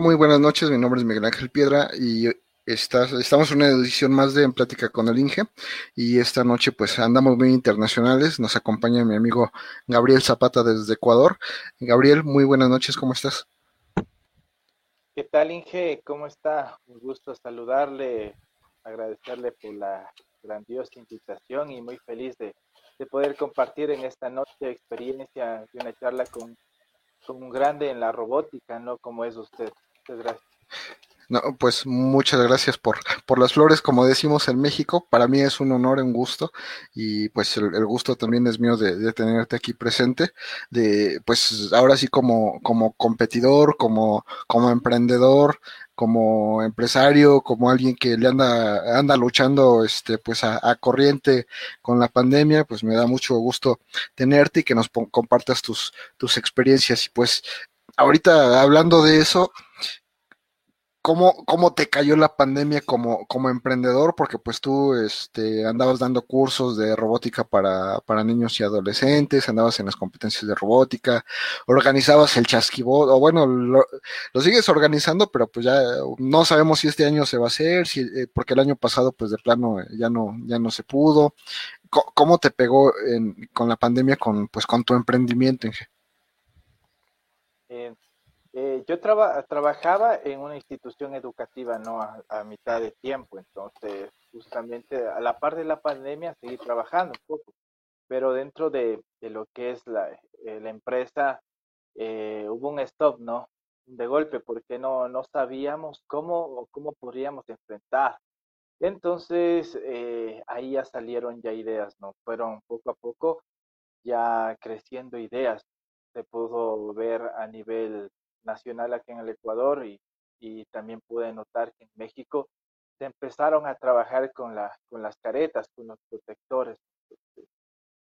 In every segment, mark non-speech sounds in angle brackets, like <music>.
Muy buenas noches. Mi nombre es Miguel Ángel Piedra y estamos en una edición más de En Plática con el Inge. Y esta noche, pues andamos muy internacionales. Nos acompaña mi amigo Gabriel Zapata desde Ecuador. Gabriel, muy buenas noches. ¿Cómo estás? ¿Qué tal, Inge? ¿Cómo está? Un gusto saludarle, agradecerle por la grandiosa invitación y muy feliz de poder compartir en esta noche experiencia de una charla con un grande en la robótica, ¿no? Como es usted. Gracias. No, pues muchas gracias por, por las flores, como decimos en México. Para mí es un honor, un gusto, y pues el, gusto también es mío de, de, tenerte aquí presente. De, pues ahora sí como, como competidor, como, como emprendedor, como empresario, como alguien que le anda, anda luchando este, pues a, corriente con la pandemia, pues me da mucho gusto tenerte y que nos compartas tus, tus experiencias. Y pues ahorita hablando de eso, ¿Cómo, ¿Cómo te cayó la pandemia como, como emprendedor? Porque pues tú este, andabas dando cursos de robótica para, para niños y adolescentes, andabas en las competencias de robótica, organizabas el chasquibot, o bueno, lo, sigues organizando, pero pues ya no sabemos si este año se va a hacer, eh, porque el año pasado pues de plano ya no, ya no se pudo. ¿Cómo, te pegó en, con la pandemia con, pues, con tu emprendimiento, Inge? Eh, eh, yo trabajaba en una institución educativa, no a, mitad de tiempo, entonces justamente a la par de la pandemia seguí trabajando un poco, pero dentro de, lo que es la, eh, la empresa eh, hubo un stop, ¿no? De golpe, porque no, no sabíamos cómo, cómo podríamos enfrentar. Entonces ahí ya salieron ya ideas, ¿no? Fueron poco a poco ya creciendo ideas. Se pudo ver a nivel nacional aquí en el Ecuador y, y también pude notar que en México se empezaron a trabajar con, la, con las caretas, con los protectores.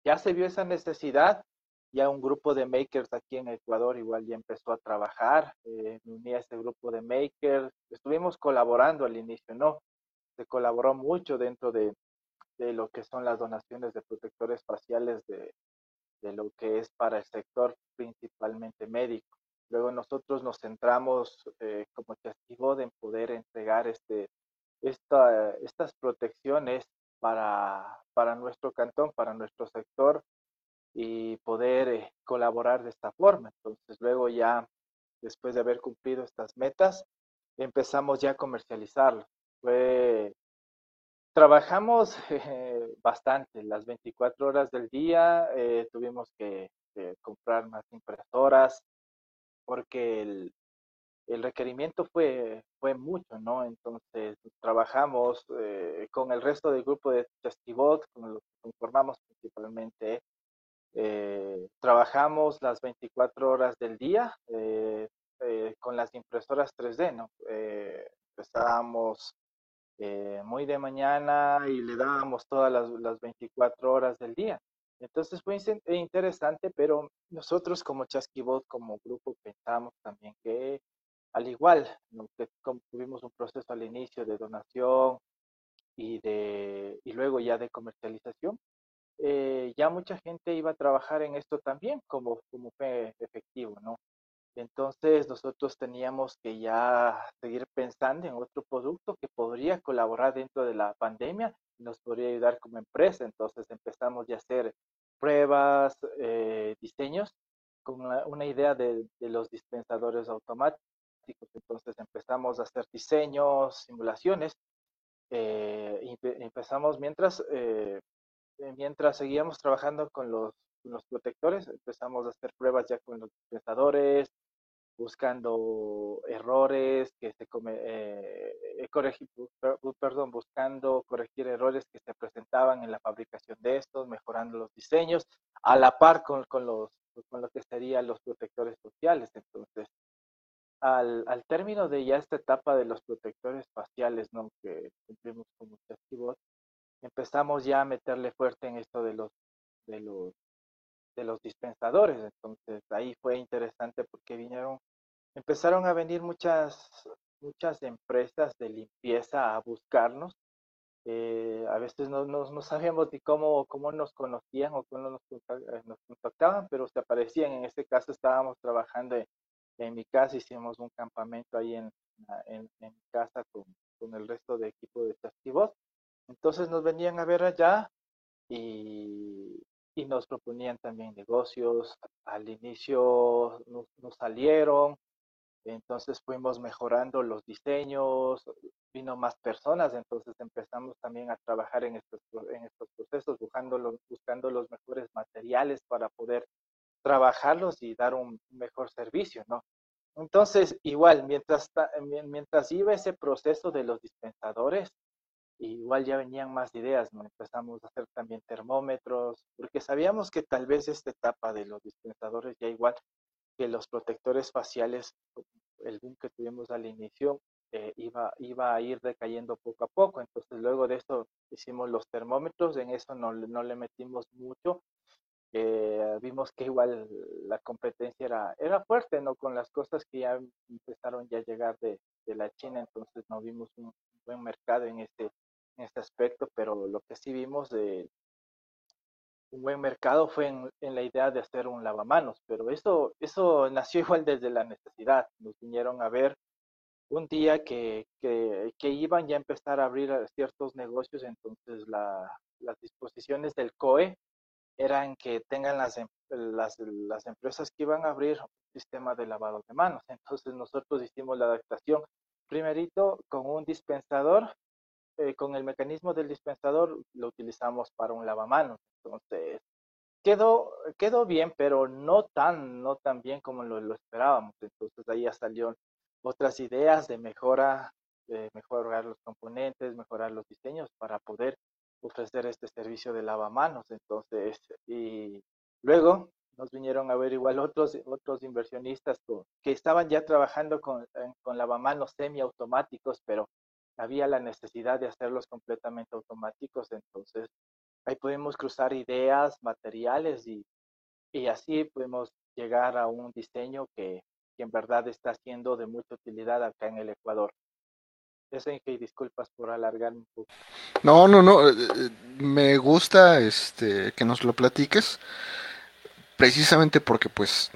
ya se vio esa necesidad, ya un grupo de makers aquí en Ecuador igual ya empezó a trabajar, eh, me uní a ese grupo de makers, estuvimos colaborando al inicio, ¿no? Se colaboró mucho dentro de, de lo que son las donaciones de protectores faciales de, de lo que es para el sector principalmente médico. Luego nosotros nos centramos eh, como testigo en poder entregar este, esta, estas protecciones para, para nuestro cantón, para nuestro sector y poder eh, colaborar de esta forma. Entonces luego ya, después de haber cumplido estas metas, empezamos ya a comercializarlo. Fue, trabajamos <laughs> eh, bastante, las 24 horas del día, tuvimos que comprar más impresoras, porque el, el requerimiento fue, fue mucho, ¿no? Entonces trabajamos eh, con el resto del grupo de Testivot, con los que conformamos principalmente. Eh, trabajamos las 24 horas del día eh, con las impresoras 3D, ¿no? empezábamos muy de mañana y le dábamos todas las, las 24 horas del día. Entonces fue interesante, pero nosotros como Chasquibot, como grupo, pensamos también que al igual que tuvimos un proceso al inicio de donación y, de, y luego ya de comercialización, eh, ya mucha gente iba a trabajar en esto también como, como efectivo, ¿no? Entonces nosotros teníamos que ya seguir pensando en otro producto que podría colaborar dentro de la pandemia y nos podría ayudar como empresa. Entonces empezamos ya a hacer pruebas, eh, diseños con una, idea de, los dispensadores automáticos. Entonces empezamos a hacer diseños, simulaciones. Eh, y empezamos mientras, eh, mientras seguíamos trabajando con los, con los protectores, empezamos a hacer pruebas ya con los dispensadores, buscando errores que se come, eh, eh corregir, perdón, buscando corregir errores que se presentaban en la fabricación de estos, mejorando los diseños, a la par con, con los, con lo que serían los protectores sociales. Entonces, al, al, término de ya esta etapa de los protectores faciales, ¿no? que cumplimos como testigos, empezamos ya a meterle fuerte en esto de los, de los de los dispensadores. Entonces ahí fue interesante porque vinieron, empezaron a venir muchas, muchas empresas de limpieza a buscarnos. Eh, a veces no, no, sabíamos ni cómo, cómo nos conocían o cómo nos, nos contactaban, pero se aparecían. En este caso estábamos trabajando en mi casa hicimos un campamento ahí en, en, mi casa con, con, el resto de equipo de testigos. Entonces nos venían a ver allá y, y nos proponían también negocios. Al inicio nos, nos salieron, entonces fuimos mejorando los diseños, vino más personas, entonces empezamos también a trabajar en estos, en estos procesos, buscando los, buscando los mejores materiales para poder trabajarlos y dar un mejor servicio, ¿no? Entonces, igual, mientras, mientras iba ese proceso de los dispensadores, igual ya venían más ideas, ¿no? Empezamos a hacer también termómetros, porque sabíamos que tal vez esta etapa de los dispensadores ya igual que los protectores faciales, el boom que tuvimos al inicio, eh, iba, iba a ir decayendo poco a poco. Entonces, luego de esto hicimos los termómetros, en eso no, no le metimos mucho. Eh, vimos que igual la competencia era, era fuerte, ¿no? Con las cosas que ya empezaron ya a llegar de, de la China, entonces no vimos un buen mercado en este, en este aspecto, pero lo que sí vimos de, un buen mercado fue en, la idea de hacer un lavamanos, pero eso, eso <laughs> nació igual desde la necesidad. Nos vinieron a ver un día que, que, iban ya a empezar a abrir ciertos negocios, entonces la, las disposiciones del COE eran que tengan las, em, las, las empresas que iban a abrir un sistema de lavado de manos. Entonces nosotros hicimos la adaptación primerito con un dispensador eh, con el mecanismo del dispensador lo utilizamos para un lavamanos. Entonces, quedó, quedó bien, pero no tan, no tan bien como lo, esperábamos. Entonces, ahí ya salieron otras ideas de mejora, de mejorar los componentes, mejorar los diseños para poder ofrecer este servicio de lavamanos. Entonces, y luego nos vinieron a ver igual otros, otros inversionistas que estaban ya trabajando con, con lavamanos semiautomáticos, pero había la necesidad de hacerlos completamente automáticos, entonces ahí podemos cruzar ideas, materiales y, y así podemos llegar a un diseño que, que, en verdad está siendo de mucha utilidad acá en el Ecuador. Eso disculpas por alargar un poco. No, no, no, eh, eh, me gusta este que nos lo platiques, precisamente porque pues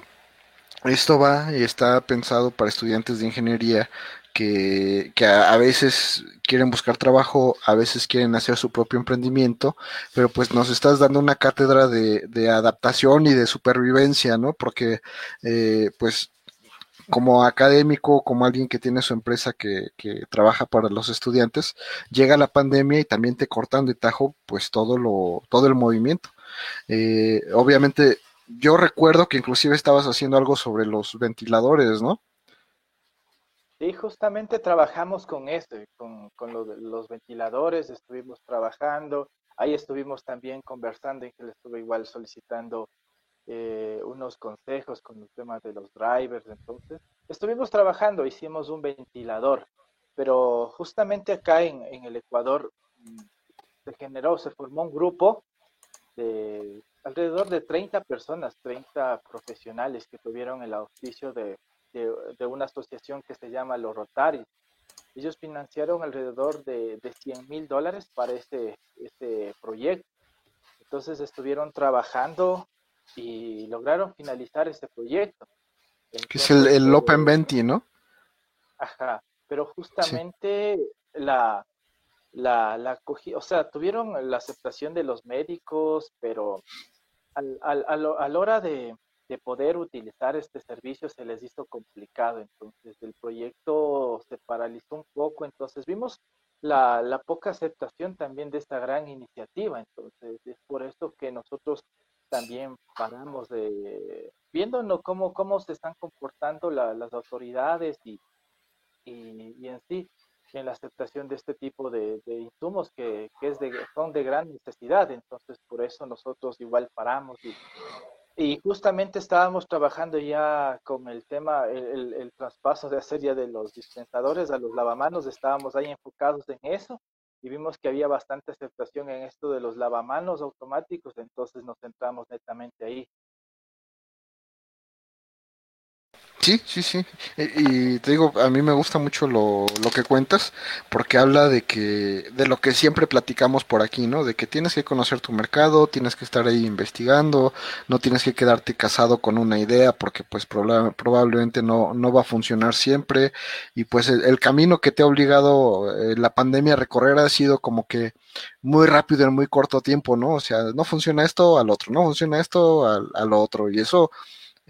esto va y está pensado para estudiantes de ingeniería que, a, veces quieren buscar trabajo, a veces quieren hacer su propio emprendimiento, pero pues nos estás dando una cátedra de, de adaptación y de supervivencia, ¿no? Porque eh, pues como académico, como alguien que tiene su empresa que, que, trabaja para los estudiantes, llega la pandemia y también te cortan de tajo pues todo lo, todo el movimiento. Eh, obviamente, yo recuerdo que inclusive estabas haciendo algo sobre los ventiladores, ¿no? Sí, justamente trabajamos con esto, con, con los ventiladores, estuvimos trabajando, ahí estuvimos también conversando y que le estuve igual solicitando eh, unos consejos con el tema de los drivers, entonces estuvimos trabajando, hicimos un ventilador, pero justamente acá en, en el Ecuador mm, se generó, se formó un grupo de alrededor de 30 personas, 30 profesionales que tuvieron el auspicio de de, una asociación que se llama Los Rotaris. Ellos financiaron alrededor de, de 100 mil dólares para este, este proyecto. Entonces estuvieron trabajando y lograron finalizar este proyecto. que es el, el Open Venti, ¿no? Ajá, pero justamente la, la, la o sea, tuvieron la aceptación de los médicos, pero al, al, a la hora de, de poder utilizar este servicio se les hizo complicado, entonces el proyecto se paralizó un poco, entonces vimos la, la poca aceptación también de esta gran iniciativa, entonces es por eso que nosotros también paramos de viendo cómo, cómo se están comportando las autoridades y, y, en sí en la aceptación de este tipo de, de insumos que, que, son de gran necesidad. Entonces, por eso nosotros igual paramos y y justamente estábamos trabajando ya con el tema, el, el, traspaso de hacer ya de los dispensadores a los lavamanos, estábamos ahí enfocados en eso y vimos que había bastante aceptación en esto de los lavamanos automáticos, entonces nos centramos netamente ahí. Sí, sí, sí. Y, te digo, a mí me gusta mucho lo, lo, que cuentas, porque habla de que, de lo que siempre platicamos por aquí, ¿no? De que tienes que conocer tu mercado, tienes que estar ahí investigando, no tienes que quedarte casado con una idea, porque pues probablemente no, no va a funcionar siempre. Y pues el, camino que te ha obligado eh, la pandemia a recorrer ha sido como que muy rápido en muy corto tiempo, ¿no? O sea, no funciona esto al otro, no funciona esto al, al otro. Y eso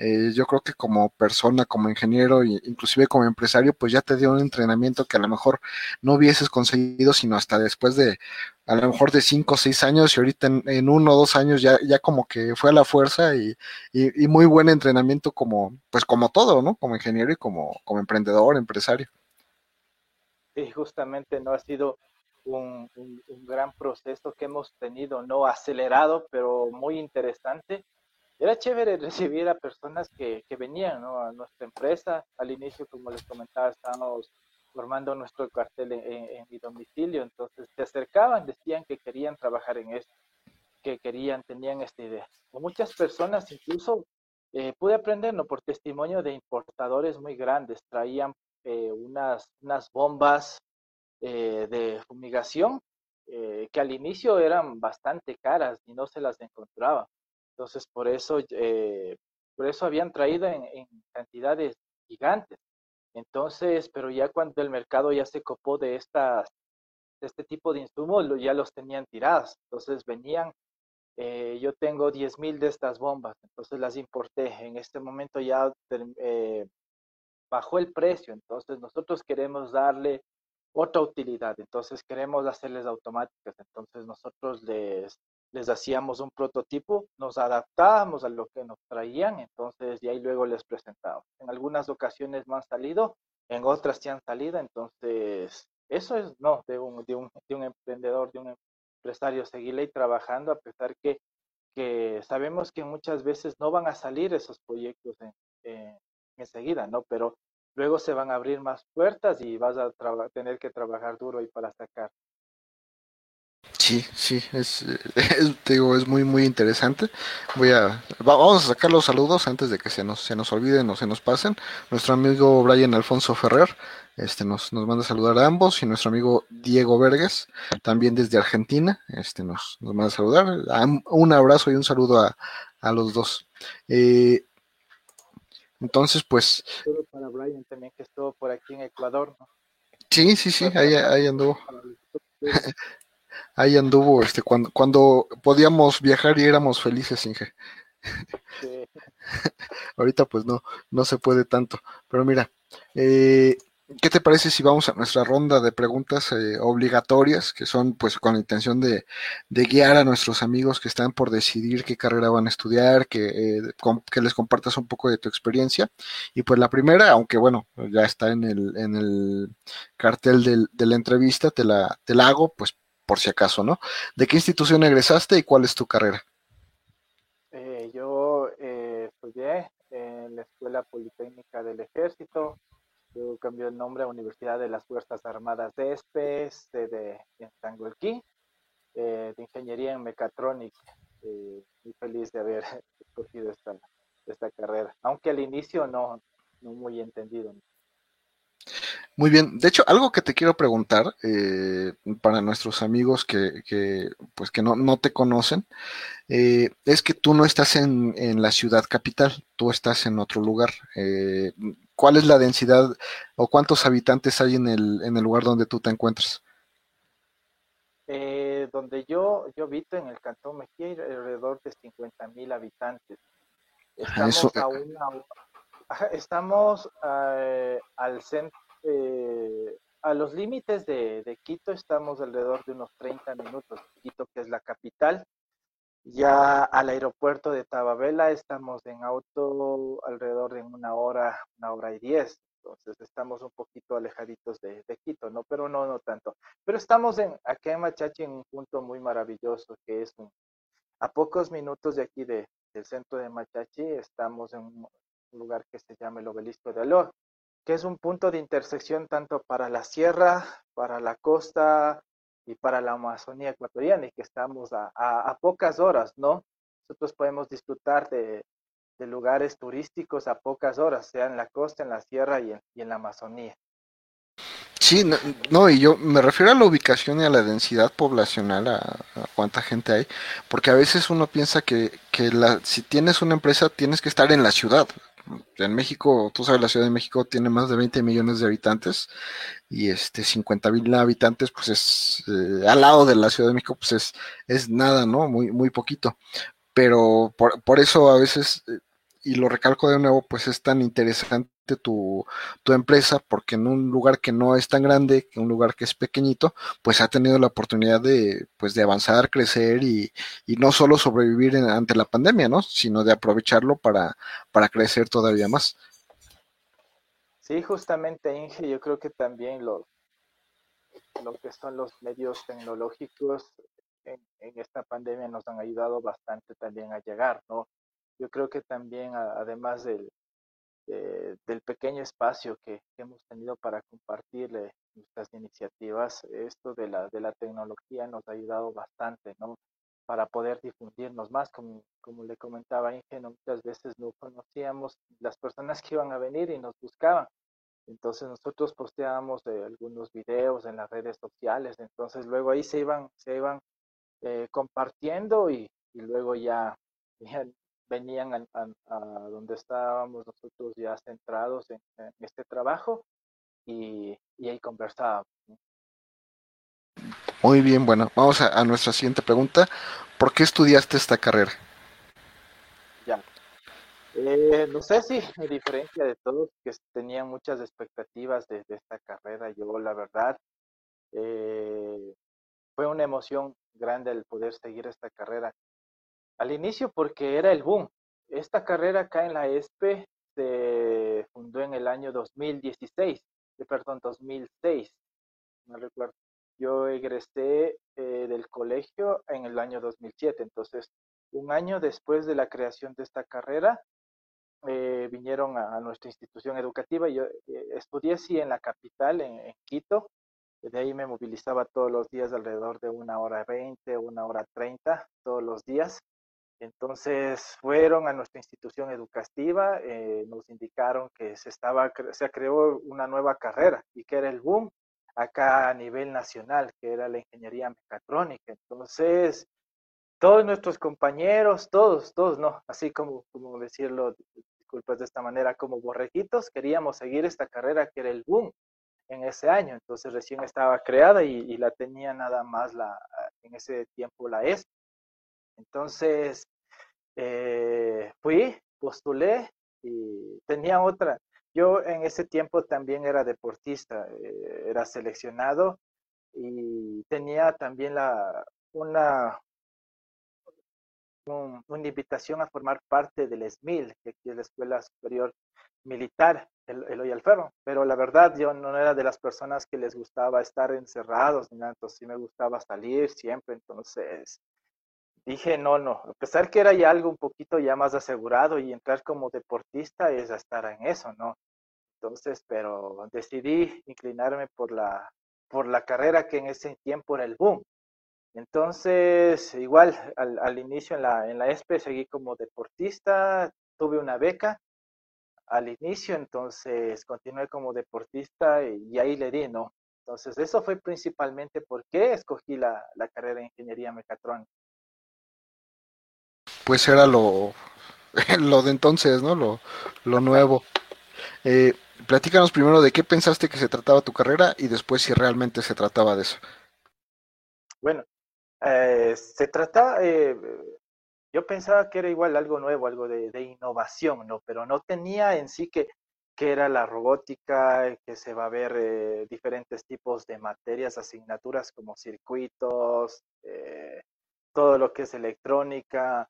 eh, yo creo que como persona, como ingeniero, e inclusive como empresario, pues ya te dio un entrenamiento que a lo mejor no hubieses conseguido, sino hasta después de, a lo mejor de cinco o seis años y ahorita en, uno o dos años ya, ya como que fue a la fuerza y, y, muy buen entrenamiento como, pues como todo, ¿no? Como ingeniero y como, como emprendedor, empresario. Sí, justamente no ha sido un, gran proceso que hemos tenido, no acelerado, pero muy interesante era chévere recibir a personas que, que venían a nuestra empresa. Al inicio, como les comentaba, estábamos formando nuestro cartel en, mi domicilio, entonces se acercaban, decían que querían trabajar en esto, que querían, tenían esta idea. O muchas personas incluso eh, pude aprender por testimonio de importadores muy grandes, traían eh, unas, unas bombas eh, de fumigación que al inicio eran bastante caras y no se las encontraban. Entonces, por eso, eh, por eso habían traído en, cantidades gigantes. Entonces, pero ya cuando el mercado ya se copó de, estas, de este tipo de insumos, ya los tenían tirados. Entonces venían, eh, yo tengo 10 mil de estas bombas, entonces las importé. En este momento ya eh, bajó el precio, entonces nosotros queremos darle otra utilidad, entonces queremos hacerles automáticas, entonces nosotros les les hacíamos un prototipo, nos adaptábamos a lo que nos traían, entonces y ahí luego les presentamos. En algunas ocasiones no han salido, en otras sí han salido, entonces eso es, no, de un, de un, de un emprendedor, de un empresario, seguirle trabajando a pesar que, que sabemos que muchas veces no van a salir esos proyectos en, enseguida, ¿no? Pero luego se van a abrir más puertas y vas a tener que trabajar duro y para sacar. Sí, sí, es, <laughs> digo, es muy, muy interesante. Voy a, vamos a sacar los saludos antes de que se nos, se nos olviden o se nos pasen. Nuestro amigo Brian Alfonso Ferrer, este, nos, nos manda a saludar a ambos y nuestro amigo Diego Vergas, también desde Argentina, este, nos, nos manda a saludar. Un abrazo y un saludo a, a los dos. Eh, entonces, pues. para Brian también que estuvo por aquí en Ecuador, Sí, sí, sí, ahí, ahí anduvo. <laughs> ahí anduvo este cuando cuando podíamos viajar y éramos felices Inge. <laughs> Ahorita pues no no se puede tanto. Pero mira eh, ¿Qué te parece si vamos a nuestra ronda de preguntas eh, obligatorias, que son pues con la intención de, guiar a nuestros amigos que están por decidir qué carrera van a estudiar, que, eh, que les compartas un poco de tu experiencia? Y pues la primera, aunque bueno, ya está en el, en el cartel de la entrevista, te la, te la hago pues por si acaso, ¿no? ¿De qué institución egresaste y cuál es tu carrera? Eh, yo eh, estudié en la Escuela Politécnica del Ejército, luego cambió el nombre a Universidad de las Fuerzas Armadas de Espes, de Tangolquí, eh, de Ingeniería en Mecatrónica. muy feliz de haber <laughs> escogido esta, esta carrera, aunque al inicio no, no muy entendido. Muy bien, de hecho, algo que te quiero preguntar eh, para nuestros amigos que, que pues que no, no te conocen, eh, es que tú no estás en, en, la ciudad capital, tú estás en otro lugar. Eh, ¿Cuál es la densidad o cuántos habitantes hay en el, en el lugar donde tú te encuentras? donde yo, yo habito en el Cantón Mejía hay alrededor de 50 mil habitantes. Estamos a una, estamos al centro eh, a los límites de, Quito estamos alrededor de unos 30 minutos. Quito, que es la capital. Ya al aeropuerto de Tababela estamos en auto alrededor de una hora, una hora y diez. Entonces estamos un poquito alejaditos de, Quito, ¿no? Pero no, no tanto. Pero estamos en, aquí en Machachi en un punto muy maravilloso que es a pocos minutos de aquí de, del centro de Machachi estamos en un lugar que se llama el Obelisco de Alor que es un punto de intersección tanto para la sierra, para la costa y para la Amazonía ecuatoriana y que estamos a, pocas horas, ¿no? Nosotros podemos disfrutar de, lugares turísticos a pocas horas, sea en la costa, en la sierra y en, la Amazonía. Sí, no, y yo me refiero a la ubicación y a la densidad poblacional, a, cuánta gente hay, porque a veces uno piensa que, que la, si tienes una empresa tienes que estar en la ciudad. En México, tú sabes, la Ciudad de México tiene más de 20 millones de habitantes y este 50 mil habitantes, pues es eh, al lado de la Ciudad de México, pues es, es nada, ¿no? Muy, muy poquito. Pero por, por eso a veces eh, y lo recalco de nuevo, pues es tan interesante tu, tu, empresa porque en un lugar que no es tan grande, que un lugar que es pequeñito, pues ha tenido la oportunidad de, pues de avanzar, crecer y, y no solo sobrevivir ante la pandemia, ¿no? Sino de aprovecharlo para, para crecer todavía más. Sí, justamente, Inge, yo creo que también lo, lo que son los medios tecnológicos en, en esta pandemia nos han ayudado bastante también a llegar, ¿no? yo creo que también, además del, del pequeño espacio que, hemos tenido para compartir nuestras iniciativas, esto de la, de la tecnología nos ha ayudado bastante, ¿no? Para poder difundirnos más, como, como le comentaba Inge, muchas veces no conocíamos las personas que iban a venir y nos buscaban. Entonces nosotros posteábamos eh, algunos videos en las redes sociales, entonces luego ahí se iban, se iban eh, compartiendo y, luego ya, <laughs> venían a, donde estábamos nosotros ya centrados en, este trabajo y, ahí conversábamos. Muy bien, bueno, vamos a, nuestra siguiente pregunta. ¿Por qué estudiaste esta carrera? Ya. Eh, no sé si, a diferencia de todos que tenían muchas expectativas de, esta carrera, yo la verdad, eh, fue una emoción grande el poder seguir esta carrera. Al inicio porque era el boom. Esta carrera acá en la ESPE se fundó en el año 2016, eh, perdón, 2006, no recuerdo. Yo egresé eh, del colegio en el año 2007, entonces un año después de la creación de esta carrera, eh, vinieron a, nuestra institución educativa. Yo estudié sí en la capital, en, Quito. De ahí me movilizaba todos los días alrededor de una hora veinte, una hora treinta, todos los días. Entonces fueron a nuestra institución educativa, eh, nos indicaron que se, estaba, se creó una nueva carrera y que era el boom acá a nivel nacional, que era la ingeniería mecatrónica. Entonces, todos nuestros compañeros, todos, todos, no, así como, como decirlo, disculpas de esta manera, como borreguitos, queríamos seguir esta carrera que era el boom en ese año. Entonces recién estaba creada y, y la tenía nada más la, en ese tiempo la ESP. Entonces, eh, fui, postulé y tenía otra. Yo en ese tiempo también era deportista, eh, era seleccionado y tenía también la, una, una invitación a formar parte del ESMIL, que es la Escuela Superior Militar, el, el Alferro. Pero la verdad, yo no era de las personas que les gustaba estar encerrados, ni nada, entonces sí me gustaba salir siempre, entonces dije, no, no, a pesar que era ya algo un poquito ya más asegurado y entrar como deportista es estar en eso, ¿no? Entonces, pero decidí inclinarme por la, por la carrera que en ese tiempo era el boom. Entonces, igual al, al inicio en la, en la ESPE seguí como deportista, tuve una beca al inicio, entonces continué como deportista y, ahí le di, ¿no? Entonces, eso fue principalmente por qué escogí la, la carrera de ingeniería mecatrónica pues era lo, <laughs> lo de entonces, ¿no? Lo, lo nuevo. Eh, platícanos primero de qué pensaste que se trataba tu carrera y después si realmente se trataba de eso. Bueno, eh, se trataba, eh, yo pensaba que era igual algo nuevo, algo de, innovación, ¿no? Pero no tenía en sí que, que era la robótica, que se va a ver eh, diferentes tipos de materias, asignaturas como circuitos, todo lo que es electrónica,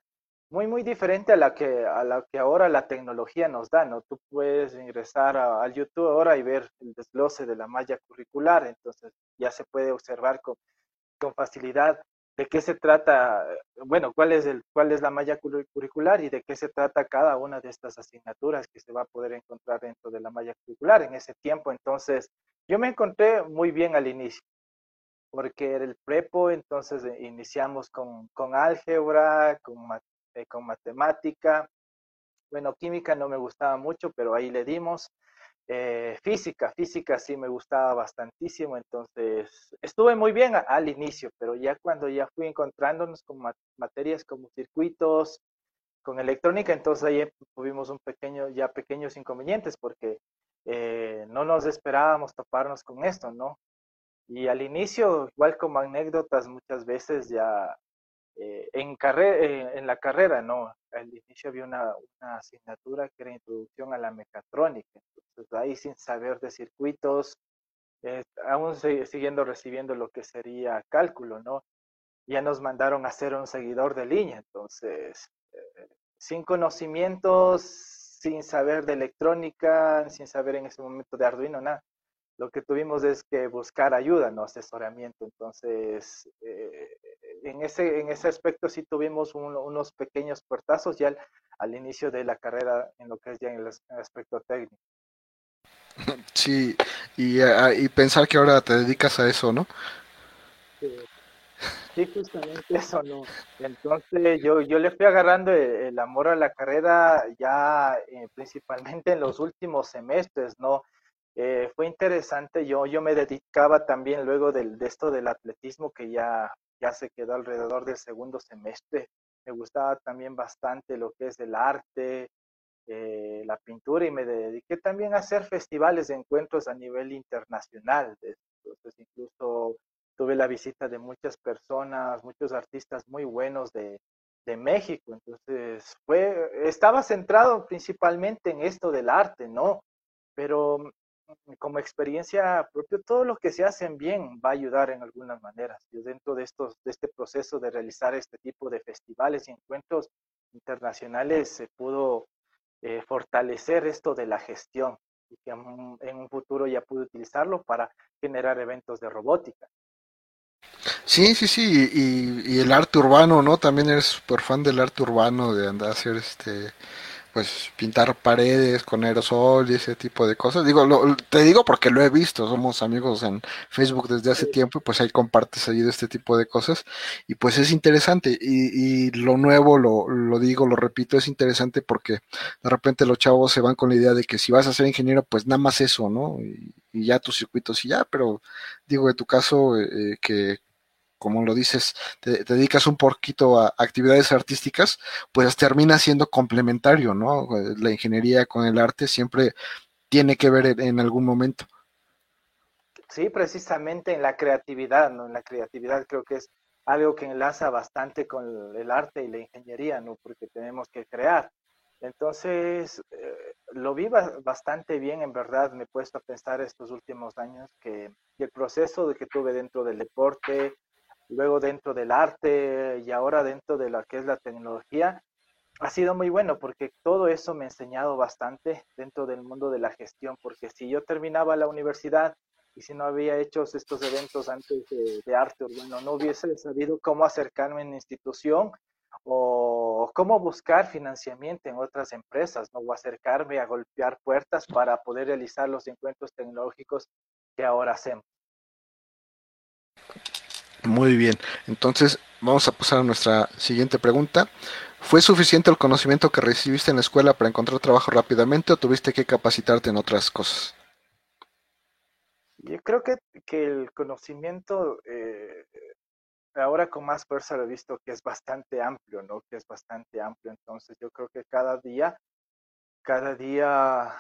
muy, muy diferente a la que, a la que ahora la tecnología nos da, ¿no? Tú puedes ingresar al YouTube ahora y ver el desglose de la malla curricular, entonces ya se puede observar con, con facilidad de qué se trata, bueno, cuál es, el, cuál es la malla curricular y de qué se trata cada una de estas asignaturas que se va a poder encontrar dentro de la malla curricular en ese tiempo. Entonces, yo me encontré muy bien al inicio porque era el prepo, entonces eh, iniciamos con, con álgebra, con, eh, con matemática, bueno, química no me gustaba mucho, pero ahí le dimos. Eh, física, física sí me gustaba bastantísimo, entonces estuve muy bien al inicio, pero ya cuando ya fui encontrándonos con materias como circuitos, con electrónica, entonces ahí tuvimos un pequeño, ya pequeños inconvenientes porque eh, no nos esperábamos toparnos con esto, ¿no? Y al inicio, igual como anécdotas, muchas veces ya eh, en, carrera, en la carrera, ¿no? Al inicio había una, una, asignatura que era introducción a la mecatrónica, entonces ahí sin saber de circuitos, eh, aún siguiendo recibiendo lo que sería cálculo, ¿no? Ya nos mandaron a hacer un seguidor de línea, entonces sin conocimientos, sin saber de electrónica, sin saber en ese momento de Arduino, nada. Lo que tuvimos es que buscar ayuda, no asesoramiento. Entonces, eh, en, ese, en ese aspecto sí tuvimos unos pequeños puertazos ya al, inicio de la carrera en lo que es ya en el aspecto técnico. <laughs> Sí, y, ah, y pensar que ahora te dedicas a eso, ¿no? Sí. Sí, justamente eso, ¿no? Entonces yo, yo le fui agarrando el, amor a la carrera ya eh, principalmente en los últimos semestres, ¿no? Eh, fue interesante, yo, yo me dedicaba también luego del, de esto del atletismo que ya, ya se quedó alrededor del segundo semestre. Me gustaba también bastante lo que es el arte, eh, la pintura y me dediqué también a hacer festivales de encuentros a nivel internacional. Entonces incluso tuve la visita de muchas personas, muchos artistas muy buenos de, de México. Entonces, fue, estaba centrado principalmente en esto del arte, ¿no? Pero como experiencia propia, todo lo que se hacen bien va a ayudar en algunas maneras. Yo dentro de, estos, de este proceso de realizar este tipo de festivales y encuentros internacionales se pudo eh, fortalecer esto de la gestión y que en un futuro ya pude utilizarlo para generar eventos de robótica. Sí, sí, sí, y, el arte urbano, ¿no? También eres súper fan del arte urbano, de andar a hacer este, pues pintar paredes con aerosol y ese tipo de cosas. Digo, te digo porque lo he visto, somos amigos en Facebook desde hace tiempo y pues ahí compartes ahí de este tipo de cosas y pues es interesante y, y lo nuevo, lo, lo digo, lo repito, es interesante porque de repente los chavos se van con la idea de que si vas a ser ingeniero, pues nada más eso, ¿no? Y, y ya tus circuitos y ya, pero digo, en tu caso, eh, que como lo dices, te, dedicas un poquito a actividades artísticas, pues termina siendo complementario, ¿no? La ingeniería con el arte siempre tiene que ver en, algún momento. Sí, precisamente en la creatividad, ¿no? En la creatividad creo que es algo que enlaza bastante con el arte y la ingeniería, ¿no? Porque tenemos que crear. Entonces, eh, lo vi bastante bien, en verdad, me he puesto a pensar estos últimos años que, que el proceso de que tuve dentro del deporte, luego dentro del arte y ahora dentro de lo que es la tecnología, ha sido muy bueno porque todo eso me ha enseñado bastante dentro del mundo de la gestión, porque si yo terminaba la universidad y si no había hecho estos eventos antes de, arte urbano, no hubiese sabido cómo acercarme en la institución o cómo buscar financiamiento en otras empresas, ¿no? o acercarme a golpear puertas para poder realizar los encuentros tecnológicos que ahora hacemos. Muy bien, entonces vamos a pasar a nuestra siguiente pregunta. ¿Fue suficiente el conocimiento que recibiste en la escuela para encontrar trabajo rápidamente o tuviste que capacitarte en otras cosas? Yo creo que, que el conocimiento, eh, ahora con más fuerza lo he visto que es bastante amplio, ¿no? Que es bastante amplio. Entonces yo creo que cada día, cada día,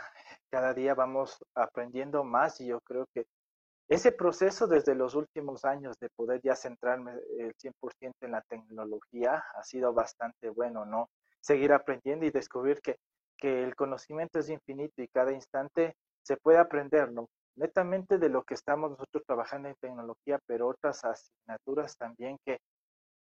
cada día vamos aprendiendo más y yo creo que ese proceso desde los últimos años de poder ya centrarme el 100% en la tecnología ha sido bastante bueno, ¿no? Seguir aprendiendo y descubrir que, que el conocimiento es infinito y cada instante se puede aprender, ¿no? Netamente de lo que estamos nosotros trabajando en tecnología, pero otras asignaturas también que,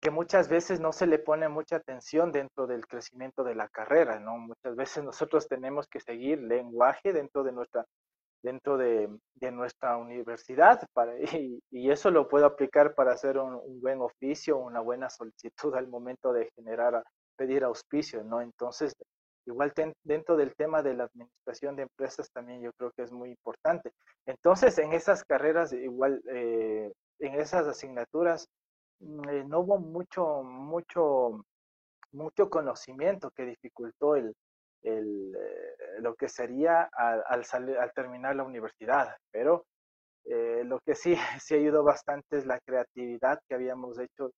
que muchas veces no se le pone mucha atención dentro del crecimiento de la carrera, ¿no? Muchas veces nosotros tenemos que seguir lenguaje dentro de nuestra dentro de, nuestra universidad para, y, eso lo puedo aplicar para hacer un, buen oficio, una buena solicitud al momento de generar, pedir auspicio, ¿no? Entonces, igual dentro del tema de la administración de empresas también yo creo que es muy importante. Entonces, en esas carreras, igual, eh, en esas asignaturas, mm, eh, no hubo mucho, mucho, mucho conocimiento que dificultó el, lo que sería al, al, terminar la universidad, pero lo que sí, <laughs> sí ayudó bastante es la creatividad que habíamos hecho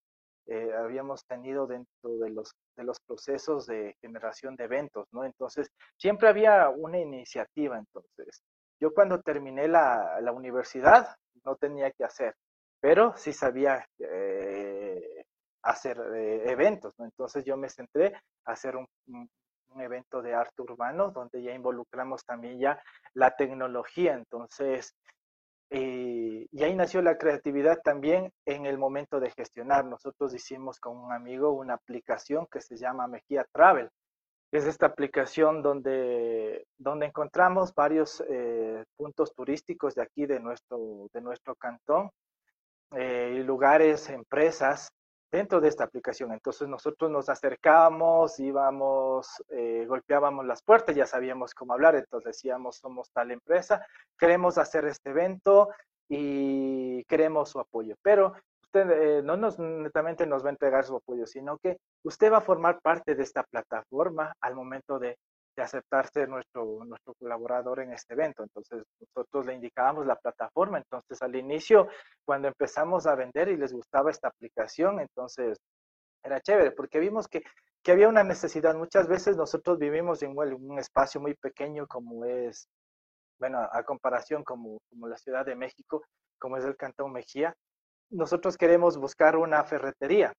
eh, habíamos tenido dentro de los, de los procesos de generación de eventos, ¿no? Entonces, siempre había una iniciativa, entonces. Yo cuando terminé la, la universidad no tenía que hacer, pero sí sabía eh, hacer eh, eventos, ¿no? Entonces yo me centré a hacer un evento de arte urbano donde ya involucramos también ya la tecnología. Entonces, eh, y ahí nació la creatividad también en el momento de gestionar. Nosotros hicimos con un amigo una aplicación que se llama Mejía Travel. Es esta aplicación donde, donde encontramos varios eh, puntos turísticos de aquí, de nuestro, de nuestro cantón, eh, lugares, empresas dentro de esta aplicación. Entonces nosotros nos acercábamos, íbamos, eh, golpeábamos las puertas, ya sabíamos cómo hablar, entonces decíamos, somos tal empresa, queremos hacer este evento y queremos su apoyo. Pero usted eh, no nos netamente nos va a entregar su apoyo, sino que usted va a formar parte de esta plataforma al momento de de aceptarse nuestro, nuestro colaborador en este evento. Entonces, nosotros le indicábamos la plataforma. Entonces, al inicio, cuando empezamos a vender y les gustaba esta aplicación, entonces era chévere porque vimos que, que había una necesidad. Muchas veces nosotros vivimos en un espacio muy pequeño como es, bueno, a comparación como, como la Ciudad de México, como es el Cantón Mejía, nosotros queremos buscar una ferretería.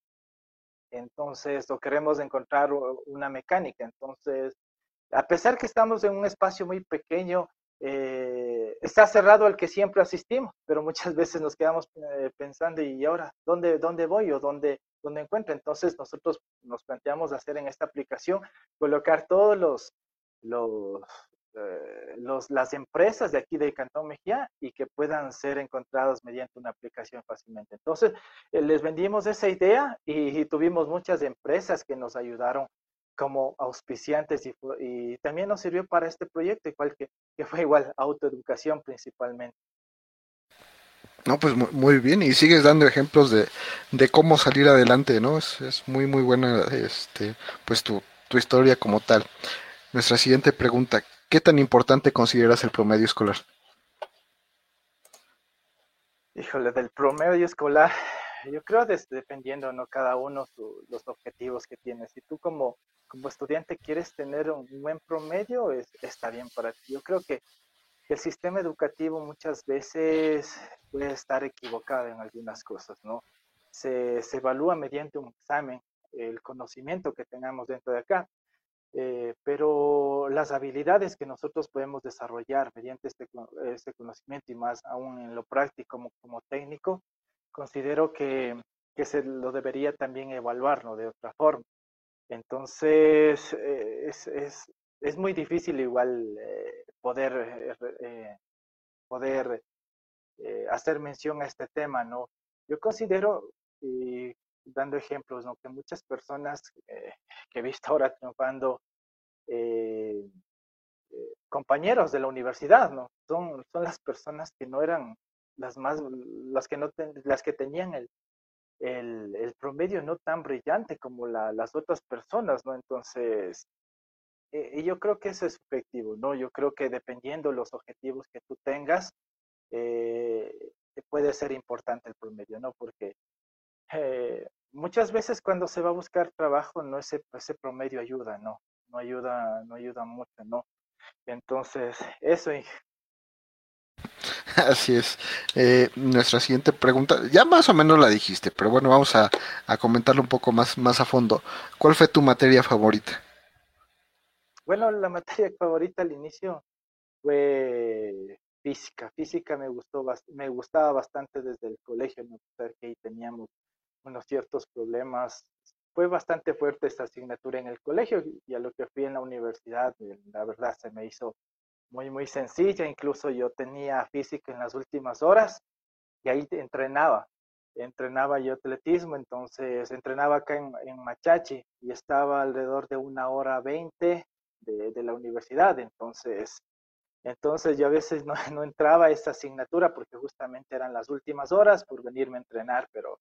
Entonces, o queremos encontrar una mecánica. Entonces, a pesar que estamos en un espacio muy pequeño, eh, está cerrado al que siempre asistimos, pero muchas <laughs> veces nos quedamos eh, pensando, ¿y ahora dónde, dónde voy o dónde, dónde encuentro? Entonces nosotros nos planteamos hacer en esta aplicación, colocar todos los, eh, las empresas de aquí de Cantón Mejía y que puedan ser encontrados mediante una aplicación fácilmente. Entonces, les vendimos esa idea y, tuvimos muchas empresas que nos ayudaron como auspiciantes y, también nos sirvió para este proyecto, igual que, que fue igual autoeducación principalmente. No, pues muy bien, y sigues dando ejemplos de, de cómo salir adelante, ¿no? Es, es, muy, muy buena este, pues tu, tu historia como tal. Nuestra siguiente pregunta, ¿qué tan importante consideras el promedio escolar? Híjole, del promedio escolar, yo creo que dependiendo, ¿no? Cada uno los objetivos que tiene. Si tú como como estudiante quieres tener un buen promedio, es, está bien para ti. Yo creo que el sistema educativo muchas veces puede estar equivocado en algunas cosas, ¿no? Se, se evalúa mediante un examen el conocimiento que tengamos dentro de acá, eh, pero las habilidades que nosotros podemos desarrollar mediante este, este conocimiento y más aún en lo práctico como, como técnico, considero que, que se lo debería también evaluar ¿no? de otra forma. Entonces, eh, es, es, es, muy difícil igual eh, poder, eh, poder hacer mención a este tema, ¿no? Yo considero, dando ejemplos, ¿no? Que muchas personas que he visto ahora triunfando, compañeros de la universidad, ¿no? Son, son las personas que no eran las más, las que no, las que tenían el, el, el promedio no tan brillante como la, las otras personas, ¿no? Entonces, eh, yo creo que eso es subjetivo, ¿no? Yo creo que dependiendo los objetivos que tú tengas, eh, puede ser importante el promedio, ¿no? Porque eh, muchas veces cuando se va a buscar trabajo, no ese, ese promedio ayuda, ¿no? No ayuda, no ayuda mucho, ¿no? Entonces, eso <laughs> Así es. Eh, nuestra siguiente pregunta, ya más o menos la dijiste, pero bueno, vamos a, a comentarlo un poco más, más a fondo. ¿Cuál fue tu materia favorita? Bueno, la materia <laughs> favorita al inicio fue física. Física me gustó, me gustaba bastante desde el colegio, ¿no? que ahí teníamos unos ciertos problemas. Fue bastante fuerte esta asignatura en el colegio y a lo que fui en la universidad, la verdad se me hizo muy, muy sencilla. Incluso yo tenía física en las últimas horas y ahí entrenaba. Entrenaba yo atletismo, entonces entrenaba acá en, Machachi y estaba alrededor de una hora veinte de, la universidad. Entonces, entonces yo a veces no, <laughs> no entraba a esta asignatura porque justamente eran las últimas horas por venirme a entrenar, pero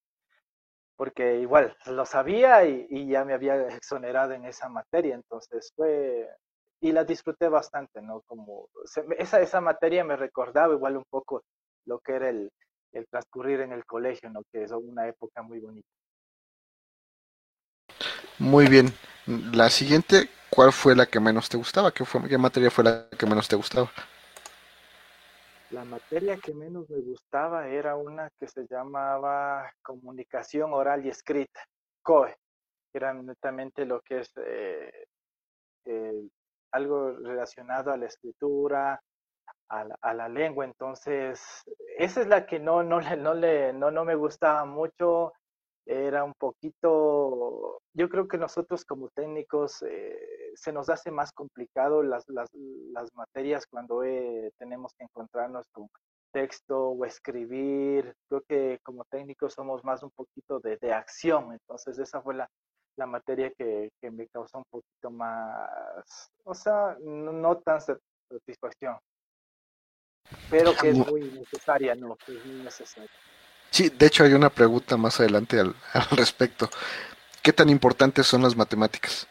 porque igual lo sabía y, ya me había exonerado en esa materia, entonces fue, y la disfruté bastante, ¿no? Como esa, esa materia me recordaba igual un poco lo que era el, el transcurrir en el colegio, ¿no? Que es una época muy bonita. Muy bien. La siguiente, ¿cuál fue la que menos te gustaba? ¿Qué, fue, qué materia fue la que menos te gustaba? La materia que menos me gustaba era una que se llamaba comunicación oral y escrita, COE. Era netamente lo que es eh, algo relacionado a la escritura, a la, lengua. Entonces, esa es la que no, no, no, le, no, no me gustaba mucho. Era un poquito, yo creo que nosotros como técnicos eh, se nos hace más complicado las, las, las materias cuando eh, tenemos que encontrarnos con texto o escribir. Creo que como técnicos somos más un poquito de, de acción. Entonces, esa fue la, la materia que, que, me causó un poquito más, o sea, no, tan satisfacción, pero que es muy necesaria, no, que es muy necesaria. Sí, de hecho hay una pregunta más adelante al, <laughs> al respecto. ¿Qué tan importantes son las matemáticas?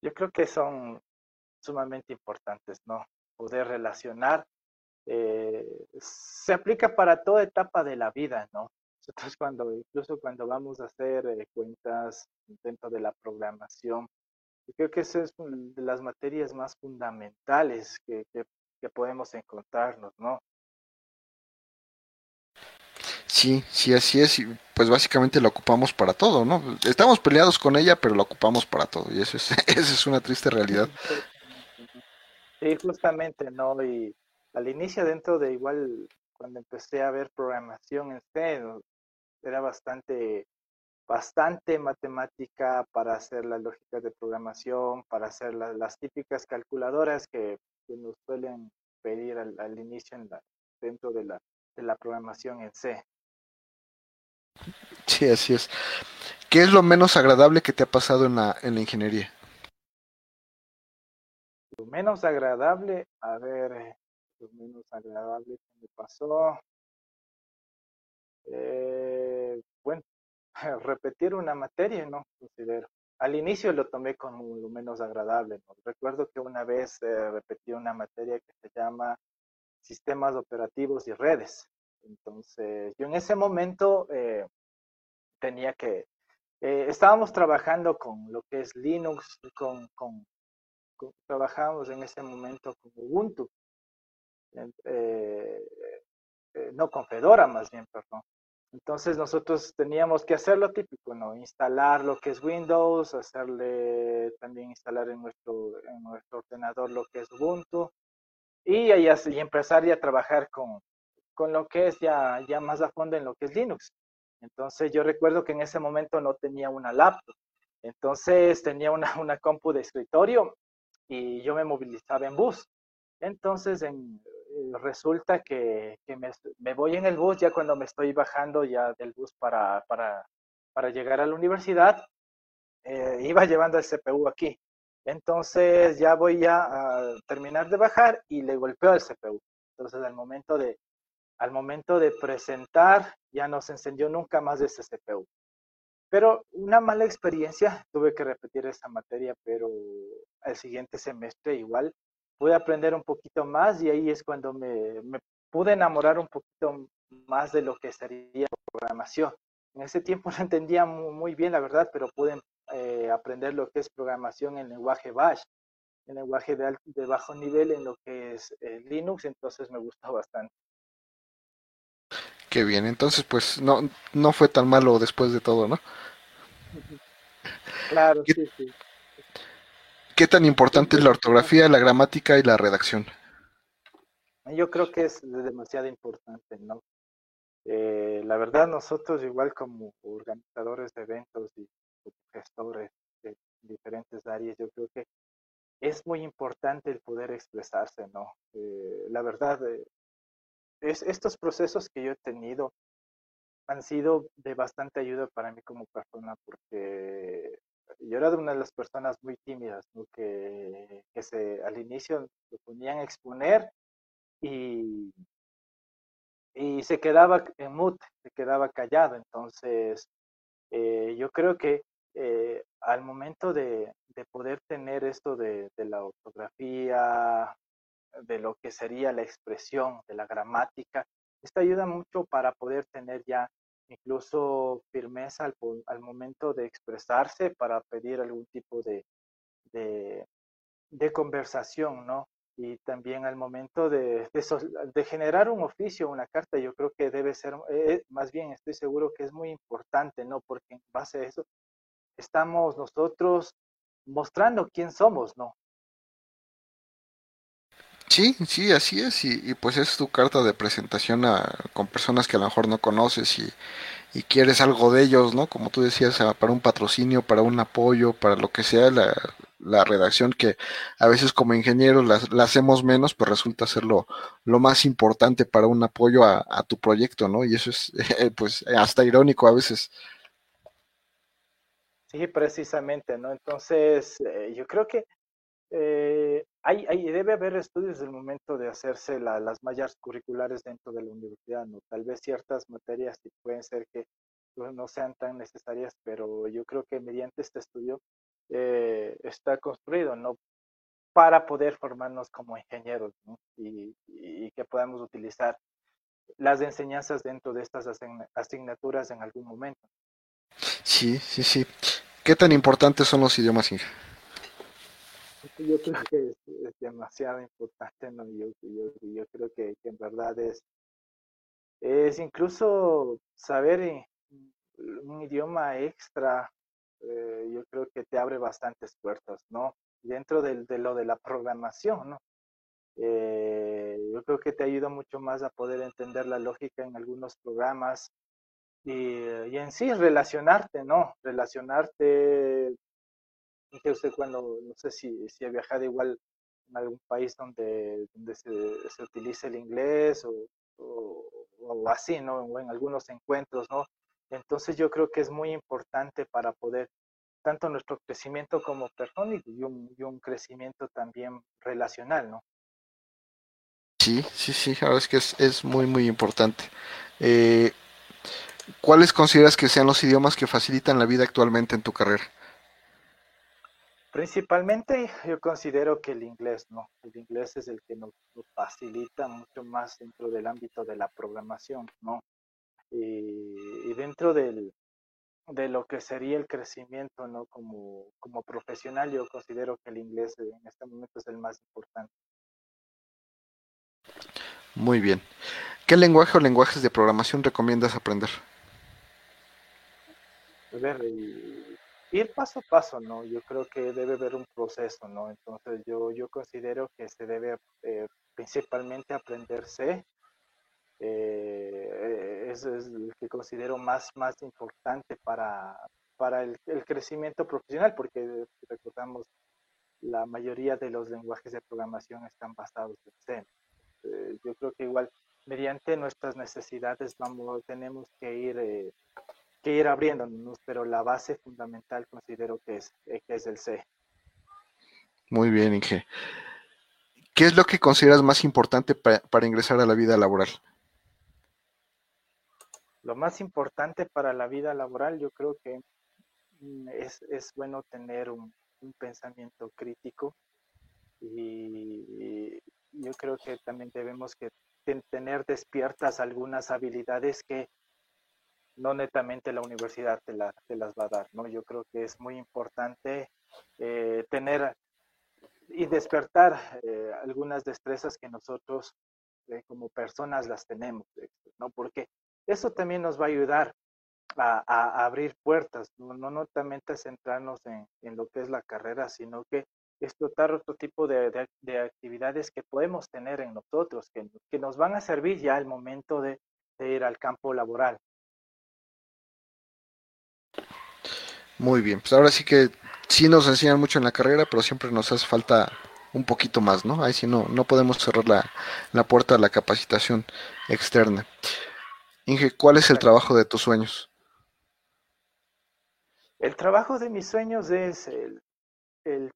Yo creo que son sumamente importantes, ¿no? Poder relacionar eh, se aplica para toda etapa de la vida, ¿no? Nosotros cuando, incluso cuando vamos a hacer eh, cuentas dentro de la programación, yo creo que esa es de las materias más fundamentales que, que, podemos encontrarnos, ¿no? Sí, sí, así es. Y pues básicamente la ocupamos para todo, ¿no? Estamos peleados con ella, pero la ocupamos para todo. Y eso es, <laughs> esa es una triste realidad. <laughs> Sí, justamente, ¿no? Y al inicio dentro de igual, cuando empecé a ver programación en C, era bastante, bastante matemática para hacer las lógicas de programación, para hacer las típicas calculadoras que, nos suelen pedir al, inicio en la, dentro de la, de la programación en C. Sí, así es. ¿Qué es lo menos agradable que te ha pasado en la, en la ingeniería? Lo menos agradable, a ver, lo menos agradable que me pasó. Eh, bueno, <laughs> repetir una materia, ¿no? Considero. Al inicio lo tomé como lo menos agradable. Recuerdo que una vez eh, repetí una materia que se llama sistemas operativos y redes. Entonces, yo en ese momento eh, tenía que, estábamos trabajando con lo que es Linux, con, con, trabajamos en ese momento con Ubuntu, no con Fedora más bien, perdón. Entonces nosotros teníamos que hacer lo típico, ¿no? Instalar lo que es Windows, hacerle también instalar en nuestro, en nuestro ordenador lo que es Ubuntu y, y, y empezar ya a trabajar con, con lo que es ya, ya más a fondo en lo que es Linux. Entonces yo recuerdo que en ese momento no tenía una laptop, entonces tenía una, <laughs> una compu de escritorio y yo me movilizaba en bus. Entonces en, eh, resulta que, me, voy en el bus ya cuando me estoy bajando ya del bus para, llegar a la universidad, eh, iba llevando el CPU aquí. Entonces ya voy ya a terminar de bajar y le golpeo al CPU. Entonces al momento de, al momento de presentar ya no se encendió nunca más ese CPU. Pero una mala experiencia, tuve que repetir esa materia, pero al siguiente semestre igual pude aprender un poquito más y ahí es cuando me, pude enamorar un poquito más de lo que sería programación. En ese tiempo <laughs> no entendía muy, bien la verdad, pero pude eh, aprender lo que es programación en lenguaje Bash, en lenguaje de, de bajo nivel en lo que es eh, Linux, entonces me gustó bastante. Qué bien, entonces pues no, no fue tan malo después de todo, ¿no? Claro, sí, sí. ¿Qué tan importante es la ortografía, la gramática y la redacción? Yo creo que es demasiado importante, ¿no? Eh, la verdad, nosotros igual como organizadores de eventos y gestores de diferentes áreas, yo creo que es muy importante el poder expresarse, ¿no? Eh, la verdad, eh, es, estos procesos que yo he tenido han sido de bastante ayuda para mí como persona porque yo era de una de las personas muy tímidas, que, que se, al inicio lo ponían a exponer y, y se quedaba en mute, se quedaba callado. Entonces, eh, yo creo que eh, al momento de, poder tener esto de, la ortografía, de lo que sería la expresión, de la gramática, esto ayuda mucho para poder tener ya incluso firmeza al, al momento de expresarse, para pedir algún tipo de, conversación, ¿no? Y también al momento de, de, generar un oficio, una carta, yo creo que debe ser, eh, más bien estoy seguro que es muy importante, ¿no? Porque en base a eso estamos nosotros mostrando quién somos, ¿no? Sí, sí, así es, y, pues es tu carta de presentación a, con personas que a lo mejor no conoces y, y quieres algo de ellos, ¿no? Como tú decías, para un patrocinio, para un apoyo, para lo que sea, la, la redacción que a veces como ingenieros la, hacemos menos, pues resulta ser lo, más importante para un apoyo a, tu proyecto, ¿no? Y eso es, <laughs> pues, hasta irónico a veces. Sí, precisamente, ¿no? Entonces, eh, yo creo que eh, hay, hay, debe haber estudios del momento de hacerse las mallas curriculares dentro de la universidad, ¿no? Tal vez ciertas materias pueden ser que no sean tan necesarias, pero yo creo que mediante este estudio eh, está construido, ¿no? Para poder formarnos como ingenieros y, que podamos utilizar las enseñanzas dentro de estas asignaturas en algún momento. Sí, sí, sí. ¿Qué tan importantes son los idiomas, Inge? Yo creo que es, demasiado importante, ¿no? Yo, yo, creo que, en verdad es, es incluso saber un idioma extra eh, yo creo que te abre bastantes puertas, ¿no? Dentro de, lo de la programación, ¿no? Eh, yo creo que te ayuda mucho más a poder entender la lógica en algunos programas y, en sí relacionarte, ¿no? Relacionarte, que usted cuando, no sé si, si ha viajado igual en algún país donde, donde se, se utiliza el inglés o, o, así, ¿no? O en algunos encuentros, ¿no? Entonces yo creo que es muy importante para poder tanto nuestro crecimiento como persona y un, crecimiento también relacional, ¿no? Sí, sí, sí, es que es, muy, muy importante. Eh, ¿Cuáles consideras que sean los idiomas que facilitan la vida actualmente en tu carrera? Principalmente yo considero que el inglés, ¿no? El inglés es el que nos, facilita mucho más dentro del ámbito de la programación, ¿no? y dentro del, de lo que sería el crecimiento, ¿no? Como, como profesional, yo considero que el inglés en este momento es el más importante. Muy bien. ¿Qué lenguaje o lenguajes de programación recomiendas aprender? A ver, ir paso a paso, ¿no? Yo creo que debe haber un proceso, ¿no? Entonces yo, yo considero que se debe eh, principalmente aprenderse eh, eso es el que considero más, más importante para, para el, crecimiento profesional, porque recordamos, la mayoría de los lenguajes de programación están basados en C. Eh, yo creo que igual, mediante nuestras necesidades, vamos, tenemos que ir, eh, que ir abriéndonos, pero la base fundamental considero que es, que es el C. Muy bien, Inge. ¿Qué es lo que consideras más importante para ingresar a la vida laboral? Lo más importante para la vida laboral, yo creo que mm, es, es bueno tener un, pensamiento crítico y, yo creo que también debemos que tener despiertas algunas habilidades que no netamente la universidad te, la, te, las va a dar, ¿no? Yo creo que es muy importante eh, tener y despertar eh, algunas destrezas que nosotros eh, como personas las tenemos, ¿no? Porque eso también nos va a ayudar a, abrir puertas, no, no solamente centrarnos en, lo que es la carrera, sino que explotar otro tipo de, actividades que podemos tener en nosotros, que, que, nos van a servir ya al momento de, ir al campo laboral. Muy bien, pues ahora sí que sí nos enseñan mucho en la carrera, pero siempre nos hace falta un poquito más, ¿no? Ahí sí no, no podemos cerrar la, la puerta a la capacitación externa. Inge, ¿cuál es el trabajo de tus sueños? El trabajo de mis sueños es el,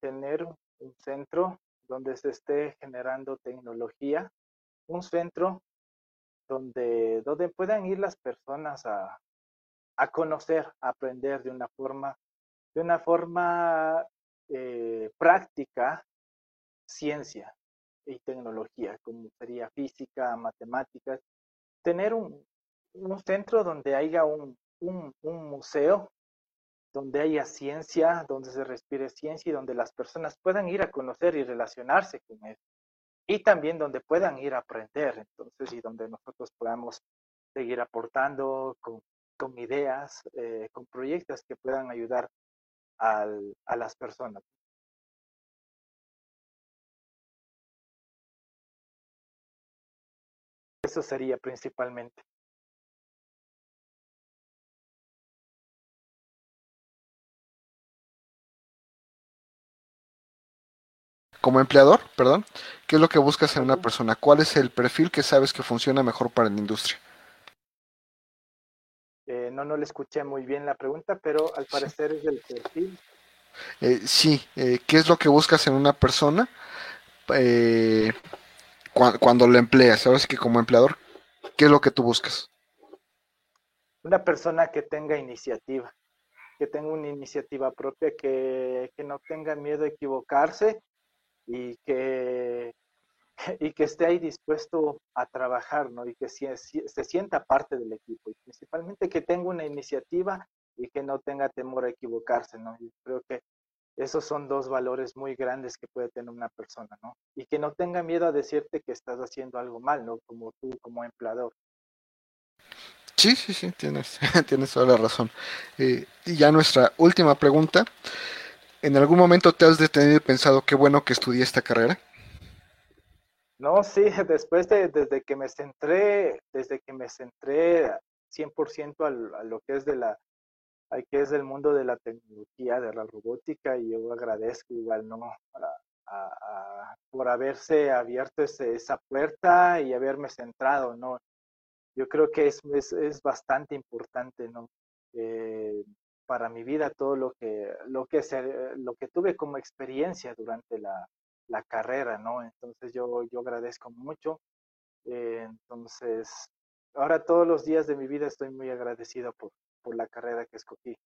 tener un centro donde se esté generando tecnología, un centro donde, donde puedan ir las personas a, a conocer, aprender de una forma de una forma eh, práctica ciencia y tecnología, como sería física, matemáticas. Tener un, un centro donde haya un, un, un museo donde haya ciencia, donde se respire ciencia y donde las personas puedan ir a conocer y relacionarse con él. Y también donde puedan ir a aprender, entonces, y donde nosotros podamos seguir aportando con, con ideas, eh, con proyectos que puedan ayudar al, a las personas. Eso sería principalmente. como empleador, perdón, ¿qué es lo que buscas en una persona? ¿Cuál es el perfil que sabes que funciona mejor para la industria? Eh, no, no le escuché muy bien la pregunta, pero al parecer es el perfil. Eh, sí, eh, ¿qué es lo que buscas en una persona cuando la empleas? Ahora sí que como empleador, ¿qué es lo que tú buscas? Una persona que tenga iniciativa, que tenga una iniciativa propia, que, que no tenga miedo a equivocarse y que, <laughs> y que esté ahí dispuesto a trabajar, ¿no? Y que se, se sienta parte del equipo y principalmente que tenga una iniciativa y que no tenga temor a equivocarse, ¿no? Y creo que esos son dos valores muy grandes que puede tener una persona, ¿no? Y que no tenga miedo a decirte que estás haciendo algo mal, ¿no? Como tú, como empleador. Sí, sí, sí, tienes, <laughs> tienes toda la razón. Eh, y ya nuestra última pregunta. ¿En algún momento te has detenido y pensado qué bueno que estudié esta carrera? No, sí, <laughs> después de, desde que me centré, desde que me centré 100% a, a lo que es de la, que es del mundo de la tecnología, de la robótica, y yo agradezco igual, ¿no? por haberse abierto esa puerta y haberme centrado, ¿no? Yo creo que es, es, es bastante importante, ¿no? Eh, para mi vida todo lo que, lo que, se, lo que tuve como experiencia durante la, la carrera, ¿no? Entonces yo, yo agradezco mucho. Eh, entonces, ahora todos los días de mi vida estoy muy agradecido por, por la carrera que escogí.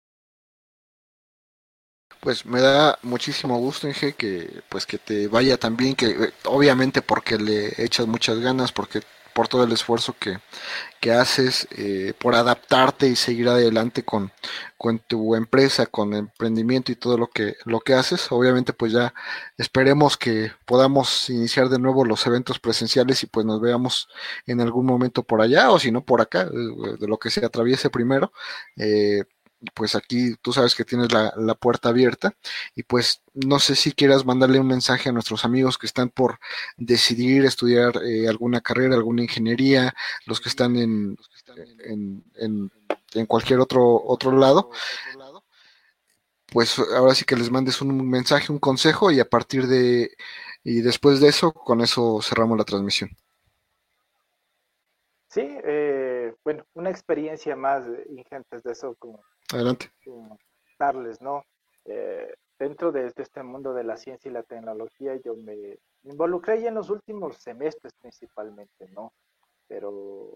Pues me da muchísimo gusto, Inge, que pues que te vaya tan bien, que eh, obviamente porque le echas muchas ganas, porque por todo el esfuerzo que, que haces, eh, por adaptarte y seguir adelante con, con tu empresa, con emprendimiento y todo lo que, lo que haces. Obviamente, pues ya esperemos que podamos iniciar de nuevo los eventos presenciales y pues nos veamos en algún momento por allá o si no por acá, eh, de lo que se atraviese primero. Eh, pues aquí tú sabes que tienes la, la, puerta abierta y pues no sé si quieras mandarle un mensaje a nuestros amigos que están por decidir estudiar eh, alguna carrera, alguna ingeniería, los que están en, en, en, en, cualquier otro, otro lado, pues ahora sí que les mandes un mensaje, un consejo y a partir de y después de eso, con eso cerramos la transmisión. Sí, eh, bueno, una experiencia más ingente de eso como Adelante. Darles, ¿no? Eh, dentro de, este mundo de la ciencia y la tecnología, yo me involucré ya en los últimos semestres principalmente, ¿no? Pero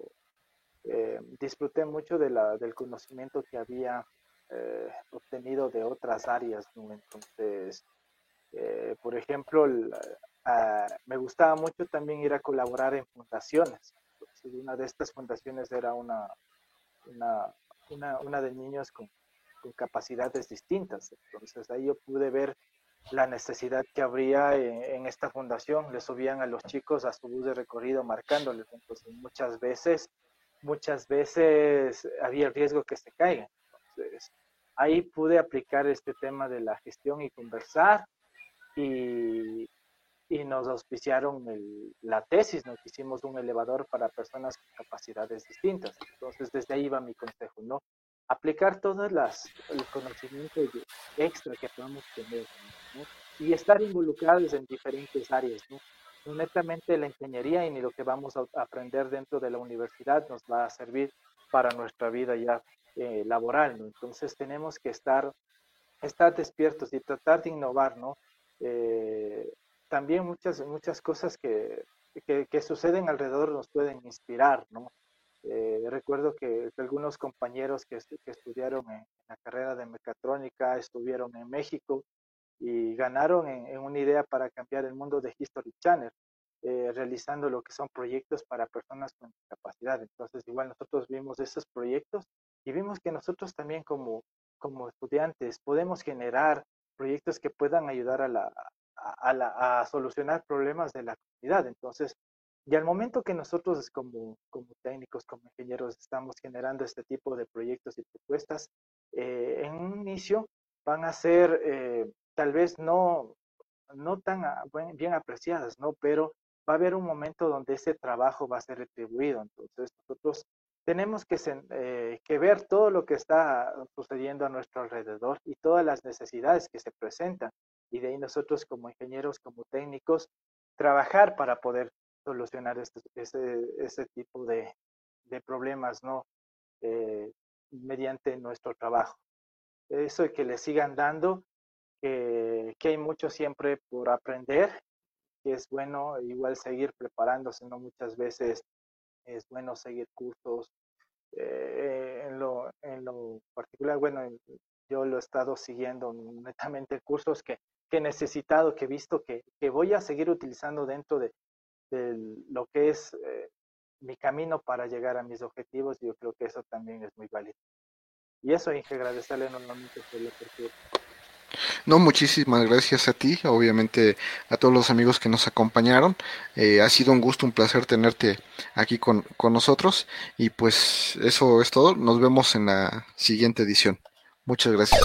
eh, disfruté mucho de la, del conocimiento que había eh, obtenido de otras áreas, ¿no? Entonces, por ejemplo, me gustaba mucho también ir a colaborar en fundaciones. una de estas fundaciones era una una, una de niños con, capacidades distintas. Entonces ahí yo pude ver la necesidad que habría en, esta fundación. Le subían a los chicos a su bus de recorrido marcándoles. Entonces muchas veces, muchas veces había el riesgo que se caigan. Entonces ahí pude aplicar este tema de la gestión y conversar y, y nos auspiciaron el, la tesis, nos hicimos un elevador para personas con capacidades distintas. Entonces, desde ahí va mi consejo, ¿no? Aplicar las el conocimiento extra que podemos tener, ¿no? Y estar involucrados en diferentes áreas, ¿no? No netamente la ingeniería y ni lo que vamos a aprender dentro de la universidad nos va a servir para nuestra vida ya eh, laboral, ¿no? Entonces tenemos que estar, estar despiertos y tratar de innovar, ¿no? Eh, también muchas, muchas cosas que, que, suceden alrededor nos pueden inspirar. Eh, recuerdo que, algunos compañeros que, estudiaron en, la carrera de mecatrónica estuvieron en México y ganaron en, una idea para cambiar el mundo de History Channel, eh, realizando lo que son proyectos para personas con discapacidad. Entonces, igual nosotros vimos esos proyectos y vimos que nosotros también como, como estudiantes podemos generar proyectos que puedan ayudar a, la, a, a solucionar problemas de la comunidad. Entonces, y al momento que nosotros como, como técnicos, como ingenieros, estamos generando este tipo de proyectos y propuestas, eh, en un inicio van a ser eh, tal vez no, no tan bien apreciadas, ¿no? Pero va a haber un momento donde ese trabajo va a ser retribuido. Entonces nosotros tenemos que, eh, que ver todo lo que está sucediendo a nuestro alrededor y todas las necesidades que se presentan. Y de ahí nosotros como ingenieros, como técnicos, trabajar para poder solucionar este, ese, ese tipo de, de problemas, ¿no? Eh, mediante nuestro trabajo. Eso y que le sigan dando, que, que hay mucho siempre por aprender, que es bueno igual seguir preparándose, ¿no? Muchas veces es bueno seguir cursos. Eh, en, lo, en lo particular, bueno, yo lo he estado siguiendo netamente cursos que, que he necesitado, que he visto que, que voy a seguir utilizando dentro de, de lo que es eh, mi camino para llegar a mis objetivos, yo creo que eso también es muy válido. Y eso, Inge, agradecerle enormemente por la apertura. No, muchísimas gracias a ti, obviamente a todos los amigos que nos acompañaron. Eh, ha sido un gusto, un placer tenerte aquí con, con nosotros. Y pues eso es todo. Nos vemos en la siguiente edición. Muchas gracias.